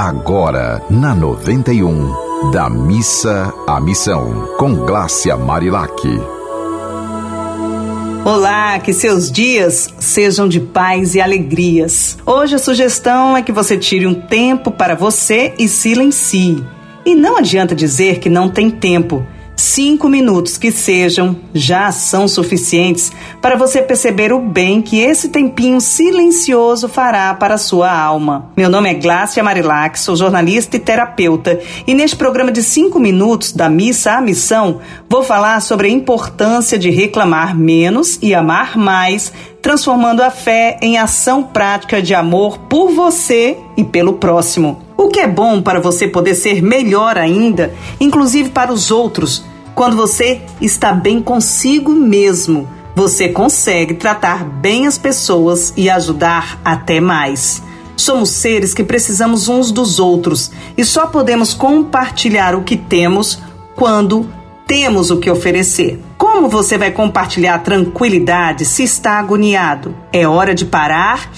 Agora, na 91, da missa à missão, com Glácia Marilac. Olá, que seus dias sejam de paz e alegrias. Hoje a sugestão é que você tire um tempo para você e silencie. E não adianta dizer que não tem tempo Cinco minutos que sejam já são suficientes para você perceber o bem que esse tempinho silencioso fará para a sua alma. Meu nome é Glácia Marilac, sou jornalista e terapeuta, e neste programa de cinco minutos da Missa à Missão, vou falar sobre a importância de reclamar menos e amar mais transformando a fé em ação prática de amor por você e pelo próximo. Que é bom para você poder ser melhor ainda, inclusive para os outros. Quando você está bem consigo mesmo, você consegue tratar bem as pessoas e ajudar até mais. Somos seres que precisamos uns dos outros e só podemos compartilhar o que temos quando temos o que oferecer. Como você vai compartilhar tranquilidade se está agoniado? É hora de parar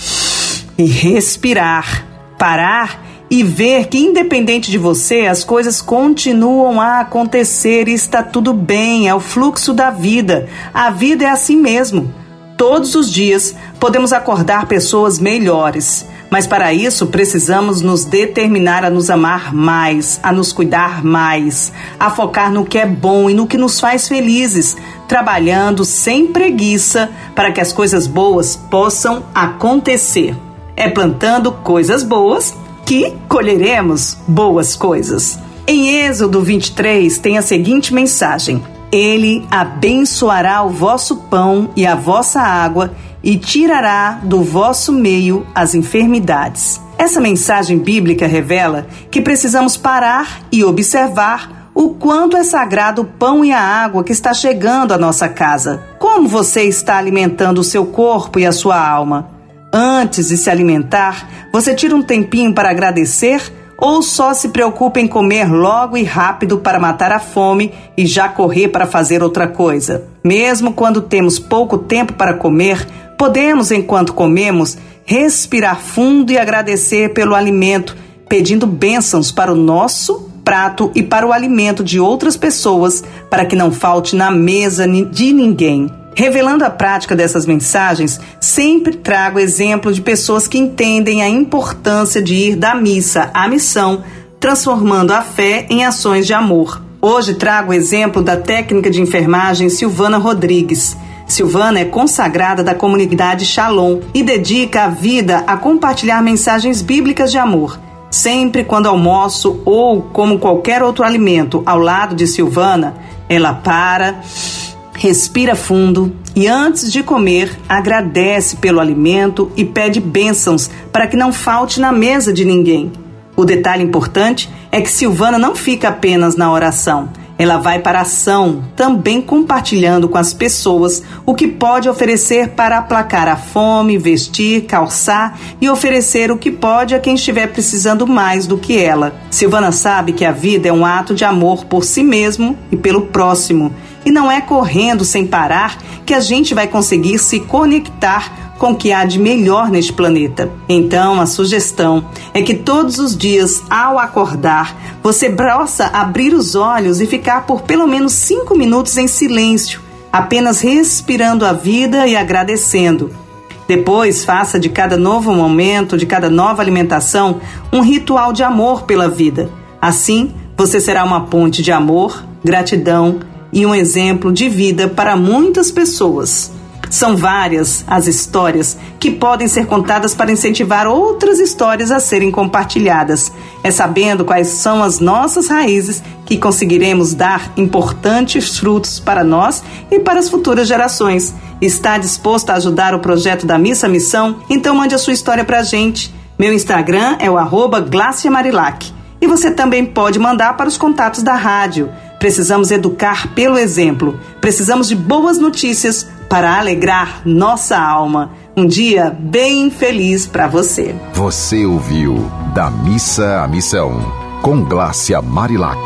e respirar. Parar e ver que, independente de você, as coisas continuam a acontecer e está tudo bem, é o fluxo da vida. A vida é assim mesmo. Todos os dias podemos acordar pessoas melhores. Mas para isso precisamos nos determinar a nos amar mais, a nos cuidar mais, a focar no que é bom e no que nos faz felizes, trabalhando sem preguiça para que as coisas boas possam acontecer. É plantando coisas boas que colheremos boas coisas. Em Êxodo 23 tem a seguinte mensagem: Ele abençoará o vosso pão e a vossa água e tirará do vosso meio as enfermidades. Essa mensagem bíblica revela que precisamos parar e observar o quanto é sagrado o pão e a água que está chegando à nossa casa. Como você está alimentando o seu corpo e a sua alma? Antes de se alimentar, você tira um tempinho para agradecer ou só se preocupa em comer logo e rápido para matar a fome e já correr para fazer outra coisa? Mesmo quando temos pouco tempo para comer, Podemos, enquanto comemos, respirar fundo e agradecer pelo alimento, pedindo bênçãos para o nosso prato e para o alimento de outras pessoas, para que não falte na mesa de ninguém. Revelando a prática dessas mensagens, sempre trago exemplo de pessoas que entendem a importância de ir da missa à missão, transformando a fé em ações de amor. Hoje trago o exemplo da técnica de enfermagem Silvana Rodrigues. Silvana é consagrada da comunidade Shalom e dedica a vida a compartilhar mensagens bíblicas de amor. Sempre quando almoço ou como qualquer outro alimento ao lado de Silvana, ela para, respira fundo e antes de comer agradece pelo alimento e pede bênçãos para que não falte na mesa de ninguém. O detalhe importante é que Silvana não fica apenas na oração. Ela vai para a ação, também compartilhando com as pessoas o que pode oferecer para aplacar a fome, vestir, calçar e oferecer o que pode a quem estiver precisando mais do que ela. Silvana sabe que a vida é um ato de amor por si mesmo e pelo próximo. E não é correndo sem parar que a gente vai conseguir se conectar com o que há de melhor neste planeta. Então, a sugestão é que todos os dias, ao acordar, você possa abrir os olhos e ficar por pelo menos cinco minutos em silêncio, apenas respirando a vida e agradecendo. Depois, faça de cada novo momento, de cada nova alimentação, um ritual de amor pela vida. Assim, você será uma ponte de amor, gratidão e um exemplo de vida para muitas pessoas. São várias as histórias que podem ser contadas para incentivar outras histórias a serem compartilhadas. É sabendo quais são as nossas raízes que conseguiremos dar importantes frutos para nós e para as futuras gerações. Está disposto a ajudar o projeto da Missa Missão? Então mande a sua história para a gente. Meu Instagram é o arroba Marilac. E você também pode mandar para os contatos da rádio. Precisamos educar pelo exemplo. Precisamos de boas notícias para alegrar nossa alma. Um dia bem feliz para você. Você ouviu Da Missa à Missão, com Glácia Marilac.